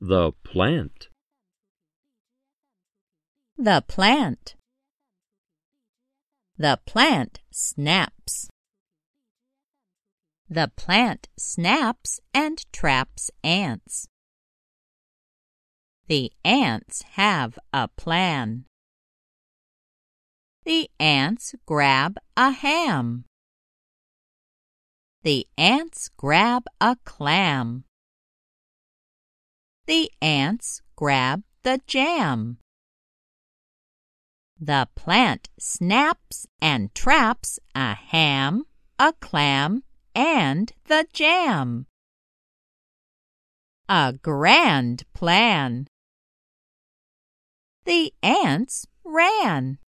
The plant. The plant. The plant snaps. The plant snaps and traps ants. The ants have a plan. The ants grab a ham. The ants grab a clam. The ants grab the jam. The plant snaps and traps a ham, a clam, and the jam. A grand plan! The ants ran.